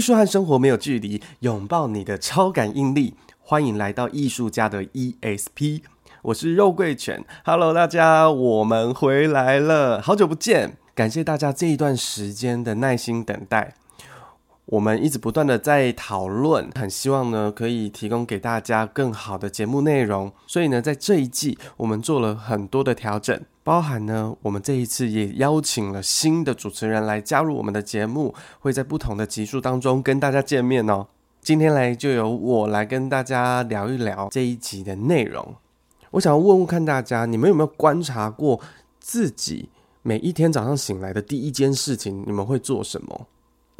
艺术和生活没有距离，拥抱你的超感应力。欢迎来到艺术家的 ESP，我是肉桂犬。Hello，大家，我们回来了，好久不见，感谢大家这一段时间的耐心等待。我们一直不断的在讨论，很希望呢可以提供给大家更好的节目内容，所以呢，在这一季我们做了很多的调整，包含呢，我们这一次也邀请了新的主持人来加入我们的节目，会在不同的集数当中跟大家见面哦。今天来就由我来跟大家聊一聊这一集的内容。我想要问问看大家，你们有没有观察过自己每一天早上醒来的第一件事情，你们会做什么？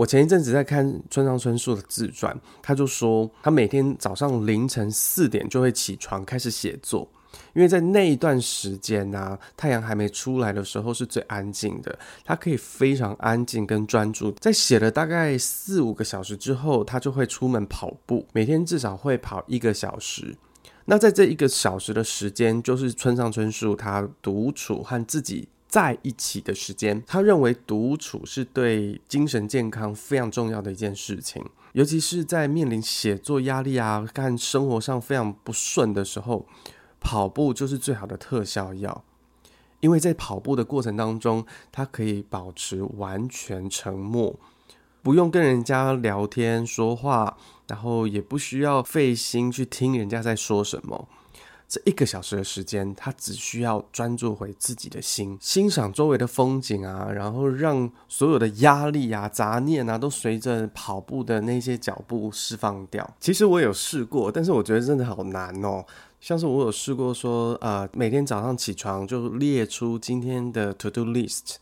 我前一阵子在看村上春树的自传，他就说他每天早上凌晨四点就会起床开始写作，因为在那一段时间呢，太阳还没出来的时候是最安静的，他可以非常安静跟专注。在写了大概四五个小时之后，他就会出门跑步，每天至少会跑一个小时。那在这一个小时的时间，就是村上春树他独处和自己在一起的时间，他认为独处是对精神健康非常重要的一件事情，尤其是在面临写作压力啊、干生活上非常不顺的时候，跑步就是最好的特效药。因为在跑步的过程当中，他可以保持完全沉默，不用跟人家聊天说话，然后也不需要费心去听人家在说什么。这一个小时的时间，他只需要专注回自己的心，欣赏周围的风景啊，然后让所有的压力啊、杂念啊，都随着跑步的那些脚步释放掉。其实我有试过，但是我觉得真的好难哦。像是我有试过说，呃，每天早上起床就列出今天的 to do list，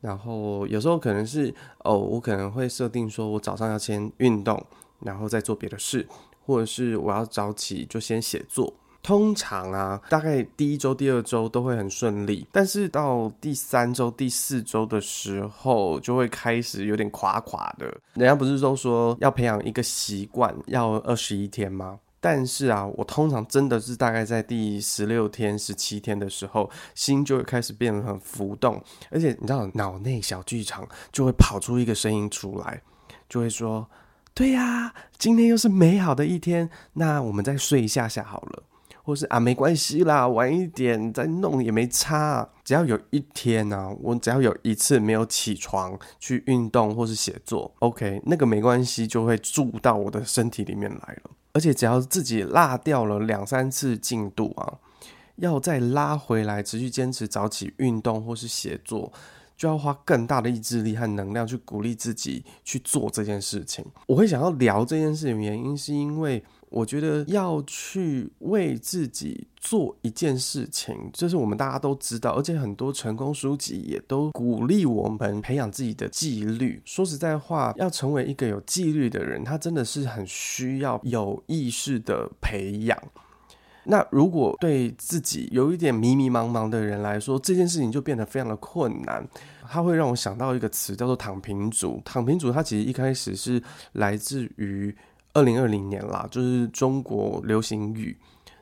然后有时候可能是哦，我可能会设定说我早上要先运动，然后再做别的事，或者是我要早起就先写作。通常啊，大概第一周、第二周都会很顺利，但是到第三周、第四周的时候，就会开始有点垮垮的。人家不是都说要培养一个习惯要二十一天吗？但是啊，我通常真的是大概在第十六天、十七天的时候，心就会开始变得很浮动，而且你知道，脑内小剧场就会跑出一个声音出来，就会说：“对呀，今天又是美好的一天，那我们再睡一下下好了。”或是啊，没关系啦，晚一点再弄也没差。只要有一天呢、啊，我只要有一次没有起床去运动或是写作，OK，那个没关系，就会住到我的身体里面来了。而且只要自己落掉了两三次进度啊，要再拉回来，持续坚持早起运动或是写作，就要花更大的意志力和能量去鼓励自己去做这件事情。我会想要聊这件事情原因，是因为。我觉得要去为自己做一件事情，这是我们大家都知道，而且很多成功书籍也都鼓励我们培养自己的纪律。说实在话，要成为一个有纪律的人，他真的是很需要有意识的培养。那如果对自己有一点迷迷茫茫的人来说，这件事情就变得非常的困难。它会让我想到一个词，叫做“躺平族”。躺平族，它其实一开始是来自于。二零二零年啦，就是中国流行语。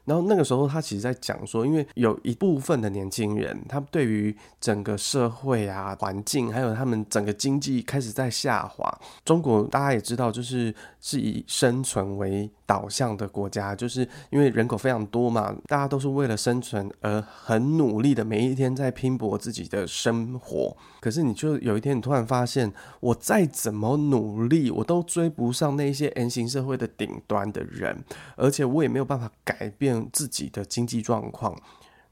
然后那个时候，他其实在讲说，因为有一部分的年轻人，他对于整个社会啊、环境，还有他们整个经济开始在下滑。中国大家也知道，就是是以生存为导向的国家，就是因为人口非常多嘛，大家都是为了生存而很努力的，每一天在拼搏自己的生活。可是你就有一天，你突然发现，我再怎么努力，我都追不上那些 M 型社会的顶端的人，而且我也没有办法改变。自己的经济状况，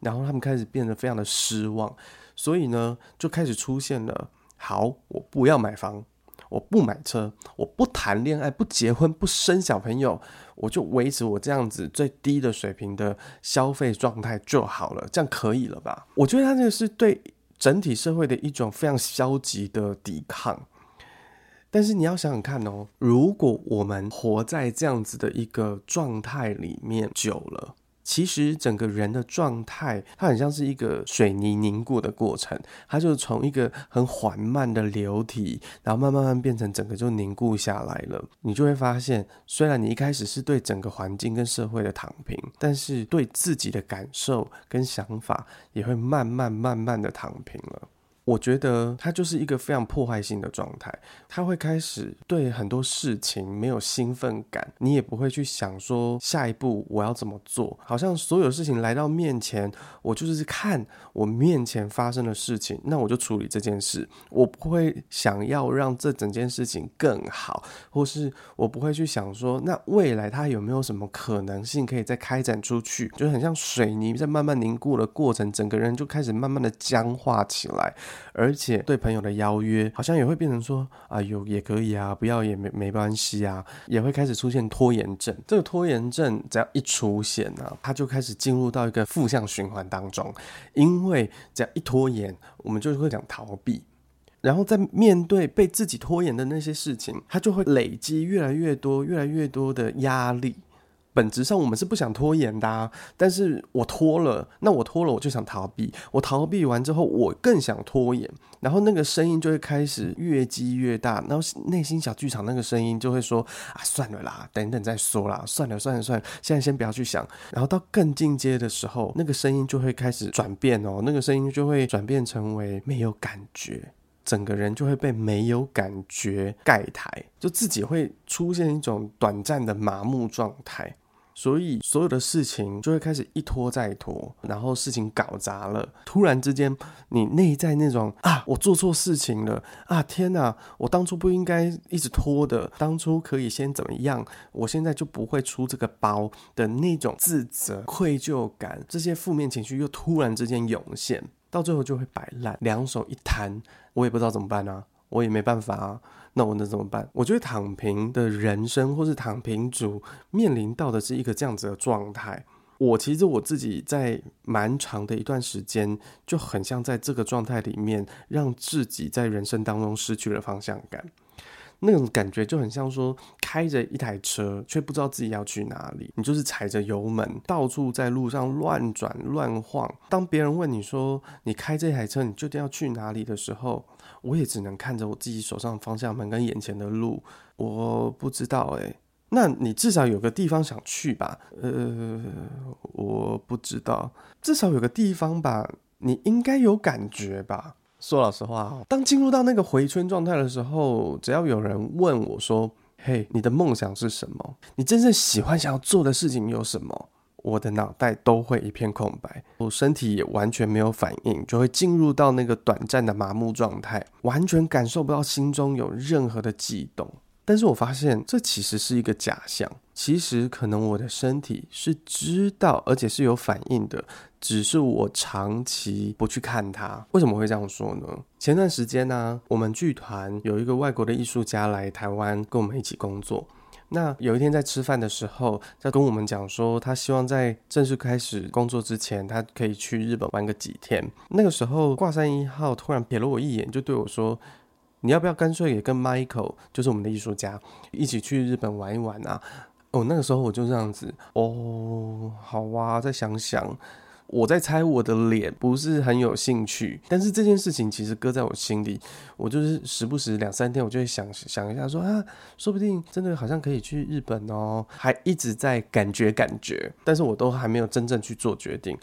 然后他们开始变得非常的失望，所以呢，就开始出现了：好，我不要买房，我不买车，我不谈恋爱，不结婚，不生小朋友，我就维持我这样子最低的水平的消费状态就好了，这样可以了吧？我觉得他这个是对整体社会的一种非常消极的抵抗。但是你要想想看哦，如果我们活在这样子的一个状态里面久了，其实整个人的状态，它很像是一个水泥凝固的过程，它就从一个很缓慢的流体，然后慢慢慢变成整个就凝固下来了。你就会发现，虽然你一开始是对整个环境跟社会的躺平，但是对自己的感受跟想法也会慢慢慢慢的躺平了。我觉得它就是一个非常破坏性的状态。它会开始对很多事情没有兴奋感，你也不会去想说下一步我要怎么做。好像所有事情来到面前，我就是看我面前发生的事情，那我就处理这件事。我不会想要让这整件事情更好，或是我不会去想说，那未来它有没有什么可能性可以再开展出去？就很像水泥在慢慢凝固的过程，整个人就开始慢慢的僵化起来。而且对朋友的邀约，好像也会变成说啊，有也可以啊，不要也没没关系啊，也会开始出现拖延症。这个拖延症只要一出现呢、啊，它就开始进入到一个负向循环当中。因为只要一拖延，我们就会讲逃避，然后在面对被自己拖延的那些事情，他就会累积越来越多、越来越多的压力。本质上我们是不想拖延的啊，但是我拖了，那我拖了我就想逃避，我逃避完之后我更想拖延，然后那个声音就会开始越积越大，然后内心小剧场那个声音就会说啊，算了啦，等等再说啦，算了算了算了，现在先不要去想，然后到更进阶的时候，那个声音就会开始转变哦，那个声音就会转变成为没有感觉，整个人就会被没有感觉盖台，就自己会出现一种短暂的麻木状态。所以所有的事情就会开始一拖再拖，然后事情搞砸了。突然之间，你内在那种啊，我做错事情了啊！天哪，我当初不应该一直拖的，当初可以先怎么样？我现在就不会出这个包的那种自责、愧疚感，这些负面情绪又突然之间涌现，到最后就会摆烂，两手一摊，我也不知道怎么办啊，我也没办法啊。那我能怎么办？我觉得躺平的人生，或是躺平族面临到的是一个这样子的状态。我其实我自己在蛮长的一段时间，就很像在这个状态里面，让自己在人生当中失去了方向感。那种感觉就很像说，开着一台车，却不知道自己要去哪里。你就是踩着油门，到处在路上乱转乱晃。当别人问你说，你开这台车，你究竟要去哪里的时候，我也只能看着我自己手上的方向盘跟眼前的路，我不知道哎。那你至少有个地方想去吧？呃，我不知道，至少有个地方吧？你应该有感觉吧？说老实话哦，当进入到那个回春状态的时候，只要有人问我说：“嘿，你的梦想是什么？你真正喜欢想要做的事情有什么？”我的脑袋都会一片空白，我身体也完全没有反应，就会进入到那个短暂的麻木状态，完全感受不到心中有任何的悸动。但是我发现这其实是一个假象，其实可能我的身体是知道，而且是有反应的，只是我长期不去看它。为什么会这样说呢？前段时间呢、我们剧团有一个外国的艺术家来台湾跟我们一起工作。那有一天在吃饭的时候，在跟我们讲说，他希望在正式开始工作之前，他可以去日本玩个几天。那个时候，挂山一号突然瞥了我一眼，就对我说：“你要不要干脆也跟 Michael，就是我们的艺术家，一起去日本玩一玩啊？”哦，那个时候我就这样子，哦，好啊，再想想。我在猜我的脸不是很有兴趣，但是这件事情其实搁在我心里，我就是时不时两三天我就会想想一下说啊，说不定真的好像可以去日本哦，还一直在感觉感觉，但是我都还没有真正去做决定。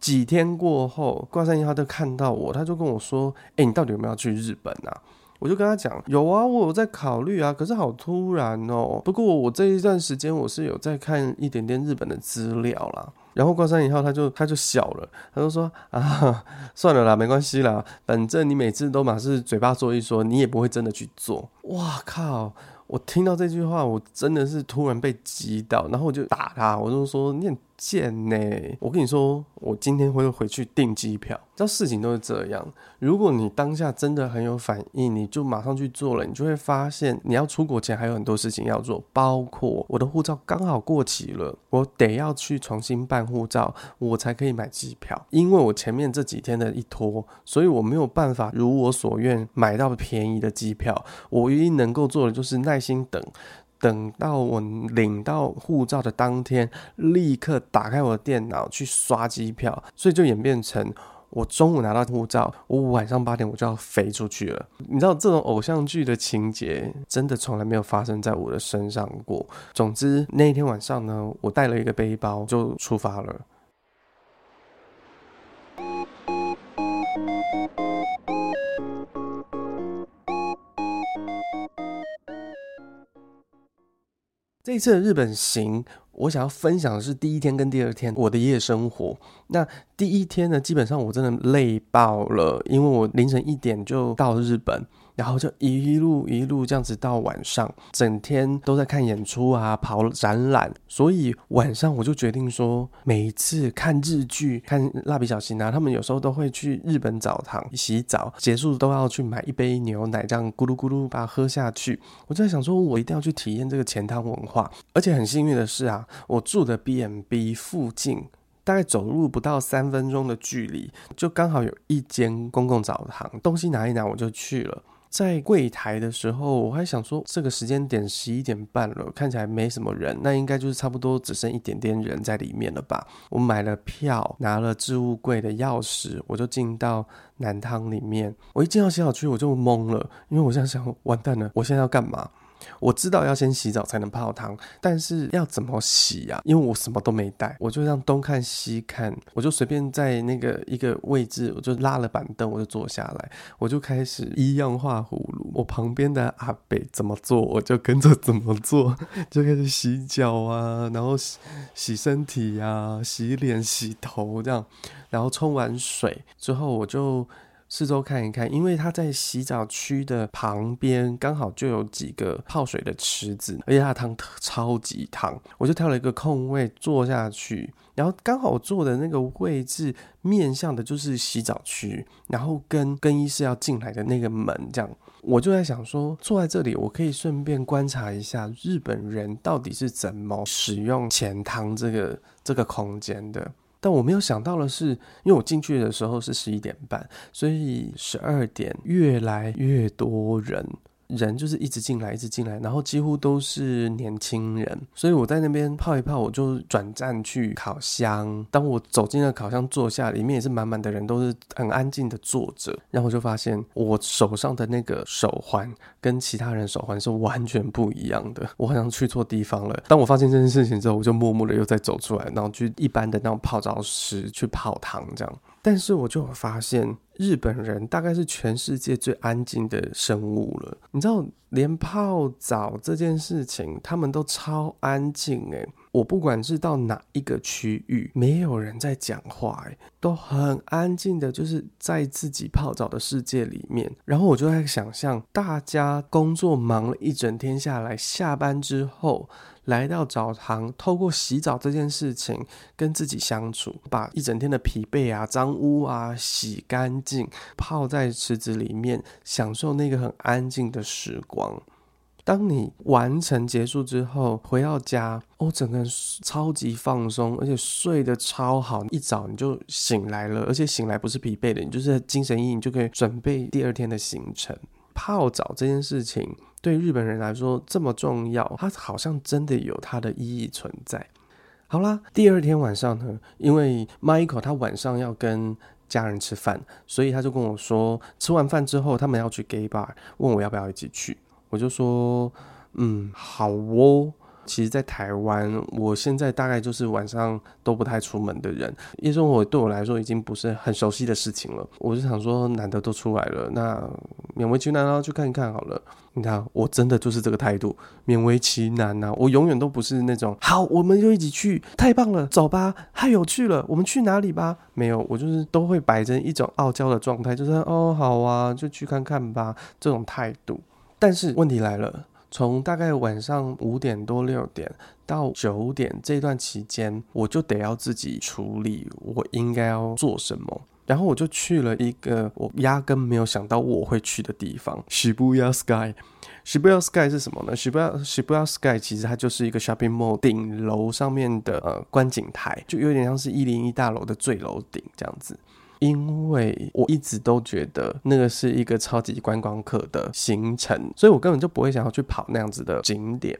几天过后，挂山一号都看到我，他就跟我说：“欸，你到底有没有要去日本啊？”我就跟他讲：“有啊，我有在考虑啊，可是好突然哦。不过我这一段时间我是有在看一点点日本的资料啦。”然后挂山以后，他就他就笑了，他就说啊，算了啦，没关系啦，反正你每次都嘛是嘴巴说一说，你也不会真的去做。哇靠！我听到这句话，我真的是突然被击到，然后我就打他，我就说念贱呢。我跟你说，我今天会回去订机票。这事情都是这样，如果你当下真的很有反应，你就马上去做了，你就会发现你要出国前还有很多事情要做，包括我的护照刚好过期了，我得要去重新办护照，我才可以买机票。因为我前面这几天的一拖，所以我没有办法如我所愿买到便宜的机票。我唯一能够做的就是耐心等，等到我领到护照的当天，立刻打开我的电脑去刷机票，所以就演变成。我中午拿到护照，我晚上八点我就要飞出去了。你知道这种偶像剧的情节，真的从来没有发生在我的身上过。总之那一天晚上呢，我带了一个背包就出发了。这次的日本行，我想要分享的是第一天跟第二天我的夜生活。那第一天呢，基本上我真的累爆了，因为我凌晨一点就到日本。然后就一路一路这样子到晚上，整天都在看演出啊，跑展览。所以晚上我就决定说，每一次看日剧、看蜡笔小新啊，他们有时候都会去日本澡堂洗澡，结束都要去买一杯牛奶，这样咕噜咕噜把它喝下去。我就在想说，我一定要去体验这个钱汤文化。而且很幸运的是啊，我住的 B&B 附近，大概走路不到三分钟的距离，就刚好有一间公共澡堂，东西拿一拿我就去了。在柜台的时候，我还想说，这个时间点十一点半了，看起来没什么人，那应该就是差不多只剩一点点人在里面了吧？我买了票，拿了置物柜的钥匙，我就进到南汤里面。我一进到洗澡区，我就懵了，因为我现在想，完蛋了，我现在要干嘛？我知道要先洗澡才能泡汤，但是要怎么洗呀？因为我什么都没带，我就这样东看西看，我就随便在那个一个位置，我就拉了板凳，我就坐下来，我就开始一样画葫芦。我旁边的阿伯怎么做，我就跟着怎么做，就开始洗脚啊，然后洗洗身体啊，洗脸、洗头这样，然后冲完水之后，我就。四周看一看，因为他在洗澡区的旁边，刚好就有几个泡水的池子，而且它汤超级烫，我就挑了一个空位坐下去，然后刚好我坐的那个位置面向的就是洗澡区，然后跟更衣室要进来的那个门，这样我就在想说，坐在这里，我可以顺便观察一下日本人到底是怎么使用前汤这个这个空间的。但我没有想到的是，因为我进去的时候是十一点半，所以十二点越来越多人。人就是一直进来，一直进来，然后几乎都是年轻人，所以我在那边泡一泡，我就转战去烤箱。当我走进了烤箱坐下，里面也是满满的人，都是很安静的坐着。然后我就发现，我手上的那个手环跟其他人手环是完全不一样的，我好像去错地方了。当我发现这件事情之后，我就默默的又再走出来，然后去一般的那种泡澡室去泡汤这样。但是我就发现，日本人大概是全世界最安静的生物了。你知道，连泡澡这件事情，他们都超安静诶。我不管是到哪一个区域，没有人在讲话诶，都很安静的，就是在自己泡澡的世界里面。然后我就在想象，大家工作忙了一整天下来，下班之后。来到澡堂，透过洗澡这件事情跟自己相处，把一整天的疲惫啊、脏污啊洗干净，泡在池子里面，享受那个很安静的时光。当你完成结束之后，回到家，哦，整个人超级放松，而且睡得超好，一早你就醒来了，而且醒来不是疲惫的，你就是精神奕奕，就可以准备第二天的行程。泡澡这件事情。对日本人来说这么重要，它好像真的有它的意义存在。好啦，第二天晚上呢，因为 Michael 他晚上要跟家人吃饭，所以他就跟我说，吃完饭之后他们要去 gay bar，问我要不要一起去。我就说，嗯，好哦。其实，在台湾，我现在大概就是晚上都不太出门的人，夜生活对我来说已经不是很熟悉的事情了。我就想说，难得都出来了，那勉为其难啊，去看一看好了。你看，我真的就是这个态度，勉为其难呐。我永远都不是那种好，我们就一起去，太棒了，走吧，太有趣了，我们去哪里吧？没有，我就是都会摆着一种傲娇的状态，就是哦，好啊，就去看看吧，这种态度。但是问题来了。从大概晚上五点多六点到九点这段期间，我就得要自己处理我应该要做什么。然后我就去了一个我压根没有想到我会去的地方，Shibuya Sky。Shibuya Sky 是什么呢？Shibuya Shibuya Sky 其实它就是一个 shopping mall 顶楼上面的呃观景台，就有点像是一零一大楼的最楼顶这样子。因为我一直都觉得那个是一个超级观光客的行程，所以我根本就不会想要去跑那样子的景点。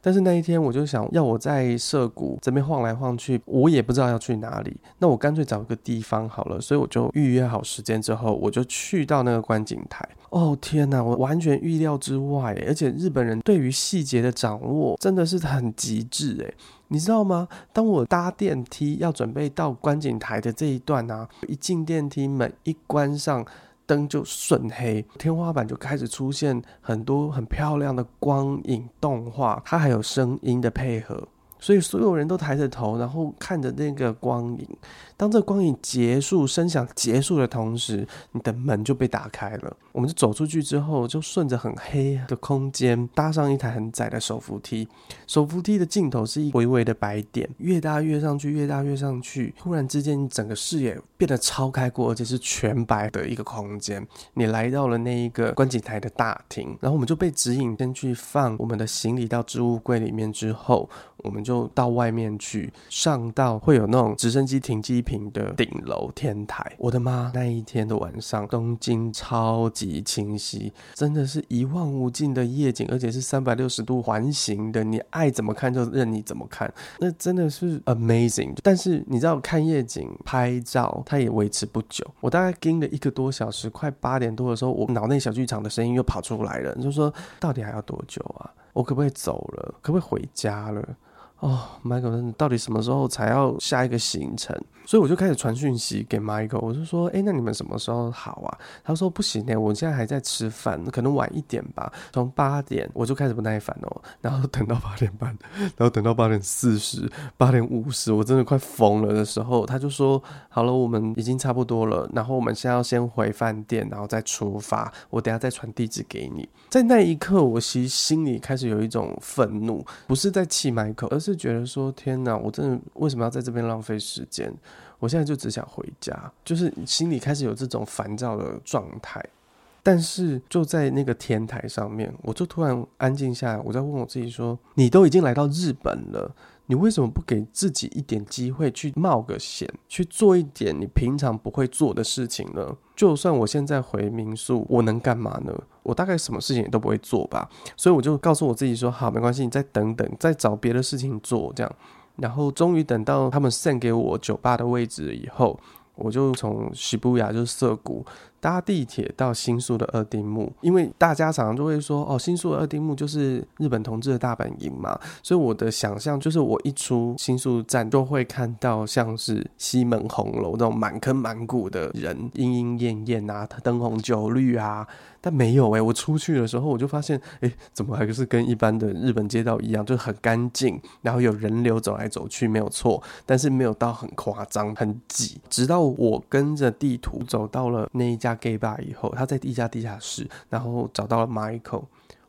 但是那一天我就想要我在涩谷这边晃来晃去，我也不知道要去哪里，那我干脆找个地方好了。所以我就预约好时间之后，我就去到那个观景台。哦天哪，我完全预料之外，而且日本人对于细节的掌握真的是很极致诶。你知道吗？当我搭电梯要准备到观景台的这一段啊，一进电梯门一关上，灯就瞬黑，天花板就开始出现很多很漂亮的光影动画，它还有声音的配合。所以所有人都抬着头，然后看着那个光影。当这光影结束，声响结束的同时，你的门就被打开了。我们就走出去之后，就顺着很黑的空间，搭上一台很窄的手扶梯。手扶梯的尽头是一微微的白点，越搭越上去，越搭越上去。突然之间，整个视野变得超开阔，而且是全白的一个空间。你来到了那一个观景台的大厅，然后我们就被指引先去放我们的行李到置物柜里面之后。我们就到外面去，上到会有那种直升机停机坪的顶楼天台。我的妈！那一天的晚上，东京超级清晰，真的是一望无尽的夜景，而且是三百六十度环形的，你爱怎么看就任你怎么看，那真的是 amazing。但是你知道，看夜景拍照，它也维持不久。我大概盯了一个多小时，快八点多的时候，我脑内小剧场的声音又跑出来了，就说到底还要多久啊？我可不可以走了？可不可以回家了？哦，Michael，你到底什么时候才要下一个行程？所以我就开始传讯息给 Michael，我就说，哎，那你们什么时候好啊？他说不行呢，我现在还在吃饭，可能晚一点吧。从八点我就开始不耐烦哦，然后等到八点半，然后等到八点四十、八点五十，我真的快疯了的时候，他就说，好了，我们已经差不多了，然后我们现在要先回饭店，然后再出发。我等下再传地址给你。在那一刻，我其实心里开始有一种愤怒，不是在气 Michael，而是就觉得说，天哪，我真的为什么要在这边浪费时间？我现在就只想回家，就是心里开始有这种烦躁的状态。但是就在那个天台上面，我就突然安静下来，我在问我自己说：“你都已经来到日本了，你为什么不给自己一点机会去冒个险，去做一点你平常不会做的事情呢？就算我现在回民宿，我能干嘛呢？我大概什么事情也都不会做吧。所以我就告诉我自己说：好，没关系，你再等等，再找别的事情做，这样。”然后终于等到他们 send 给我酒吧的位置以后，我就从涩谷就是涩谷搭地铁到新宿的二丁目，因为大家常常就会说哦，新宿的二丁目就是日本同志的大本营嘛，所以我的想象就是我一出新宿站就会看到像是西门红楼那种满坑满谷的人，莺莺燕燕啊，灯红酒绿啊。但没有诶、欸，我出去的时候我就发现，诶、怎么还是跟一般的日本街道一样，就很干净，然后有人流走来走去，没有错，但是没有到很夸张、很挤。直到我跟着地图走到了那一家 gay bar 以后，他在地下地下室，然后找到了 Michael。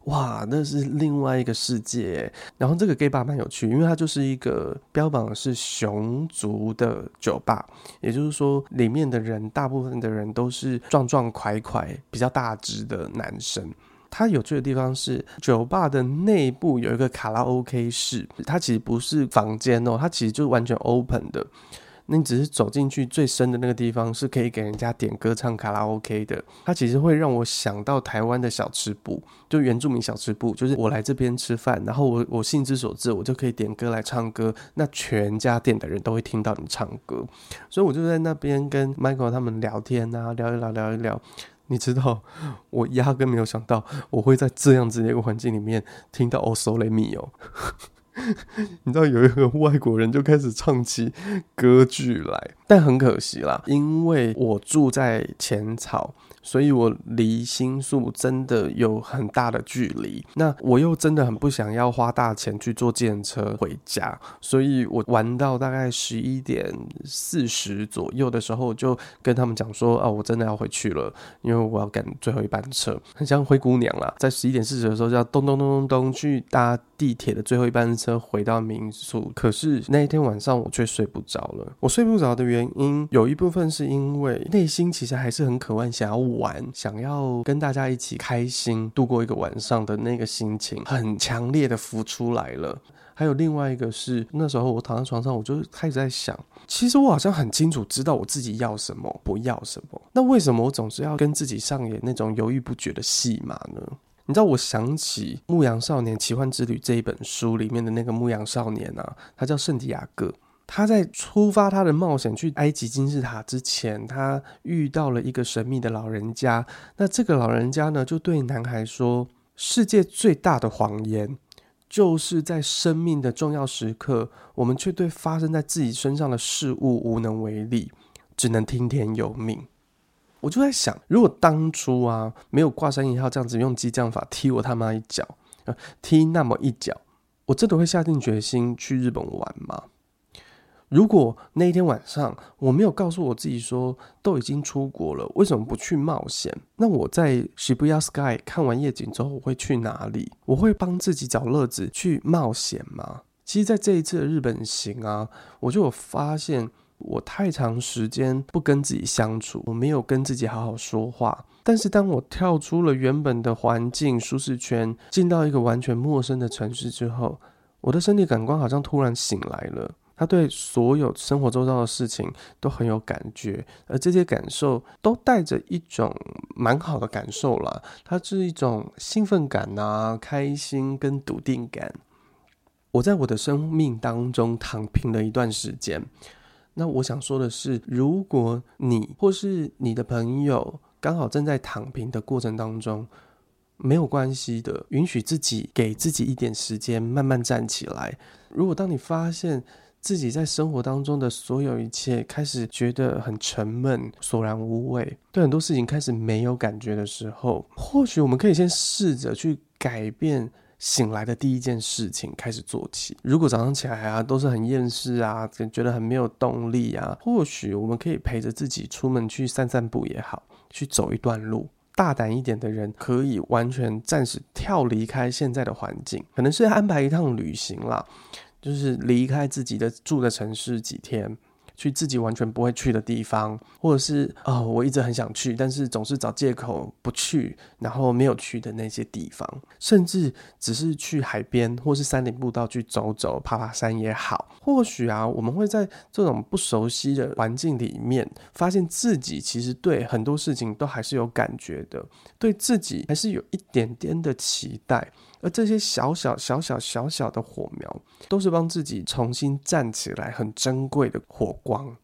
哇，那是另外一个世界。然后这个 gay bar 蛮有趣，因为它就是一个标榜是熊族的酒吧，也就是说里面的人大部分的人都是壮壮块块、比较大只的男生。它有趣的地方是，酒吧的内部有一个卡拉 OK 室，它其实不是房间哦，它其实就完全 open 的。那你只是走进去最深的那个地方，是可以给人家点歌唱卡拉 OK 的。它其实会让我想到台湾的小吃部，就原住民小吃部，就是我来这边吃饭，然后我我兴之所至，我就可以点歌来唱歌，那全家店的人都会听到你唱歌。所以我就在那边跟 Michael 他们聊天啊，聊一聊，聊一聊。你知道，我压根没有想到我会在这样子的一个环境里面听到 O Sole Mi 哦。你知道有一个外国人就开始唱起歌剧来，但很可惜啦，因为我住在浅草。所以我离新宿真的有很大的距离，那我又真的很不想要花大钱去坐计程车回家，所以我玩到大概十一点四十左右的时候，就跟他们讲说，啊，我真的要回去了，因为我要赶最后一班车，很像灰姑娘啦，在十一点四十的时候就要咚咚咚咚咚去搭地铁的最后一班车回到民宿，可是那一天晚上我却睡不着了。我睡不着的原因有一部分是因为内心其实还是很渴望想要玩，想要跟大家一起开心度过一个晚上的那个心情，很强烈的浮出来了。还有另外一个是，那时候我躺在床上，我就开始在想，其实我好像很清楚知道我自己要什么，不要什么。那为什么我总是要跟自己上演那种犹豫不决的戏码呢？你知道，我想起《牧羊少年奇幻之旅》这一本书里面的那个牧羊少年啊，他叫圣地亚哥。他在出发他的冒险去埃及金字塔之前，他遇到了一个神秘的老人家。那这个老人家呢，就对男孩说：“世界最大的谎言就是在生命的重要时刻，我们却对发生在自己身上的事物无能为力，只能听天由命。我就在想，如果当初啊没有挂山一号这样子用激将法踢我他妈一脚，呃，踢那么一脚，我真的会下定决心去日本玩吗？如果那一天晚上我没有告诉我自己说都已经出国了，为什么不去冒险？那我在 Shibuya Sky 看完夜景之后，我会去哪里？我会帮自己找乐子去冒险吗？其实，在这一次的日本行啊，我就有发现。我太长时间不跟自己相处，我没有跟自己好好说话。但是当我跳出了原本的环境舒适圈，进到一个完全陌生的城市之后，我的身体感官好像突然醒来了。他对所有生活周遭的事情都很有感觉，而这些感受都带着一种蛮好的感受啦。它是一种兴奋感啊，开心跟笃定感。我在我的生命当中躺平了一段时间。那我想说的是，如果你或是你的朋友刚好正在躺平的过程当中，没有关系的，允许自己给自己一点时间，慢慢站起来。如果当你发现自己在生活当中的所有一切开始觉得很沉闷、索然无味，对很多事情开始没有感觉的时候，或许我们可以先试着去改变。醒来的第一件事情开始做起。如果早上起来啊都是很厌世啊，觉得很没有动力啊，或许我们可以陪着自己出门去散散步也好，去走一段路。大胆一点的人可以完全暂时跳离开现在的环境，可能是安排一趟旅行啦，就是离开自己的住的城市几天。去自己完全不会去的地方，或者是哦，我一直很想去，但是总是找借口不去，然后没有去的那些地方，甚至只是去海边或是山林步道去走走、爬爬山也好。或许啊，我们会在这种不熟悉的环境里面，发现自己其实对很多事情都还是有感觉的，对自己还是有一点点的期待。而这些小小小小小小的火苗，都是帮自己重新站起来很珍贵的火光。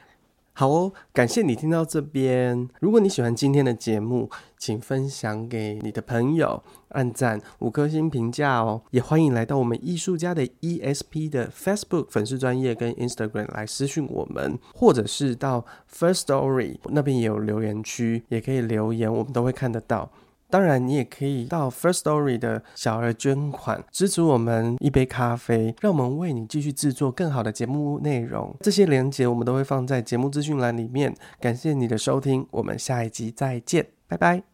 好哦，感谢你听到这边。如果你喜欢今天的节目，请分享给你的朋友，按赞五颗星评价哦。也欢迎来到我们艺术家的 ESP 的 Facebook 粉丝专业跟 Instagram 来私讯我们，或者是到 First Story 那边也有留言区，也可以留言，我们都会看得到。当然，你也可以到 First Story 的小儿捐款支持我们一杯咖啡，让我们为你继续制作更好的节目内容。这些连结我们都会放在节目资讯栏里面。感谢你的收听，我们下一集再见，拜拜。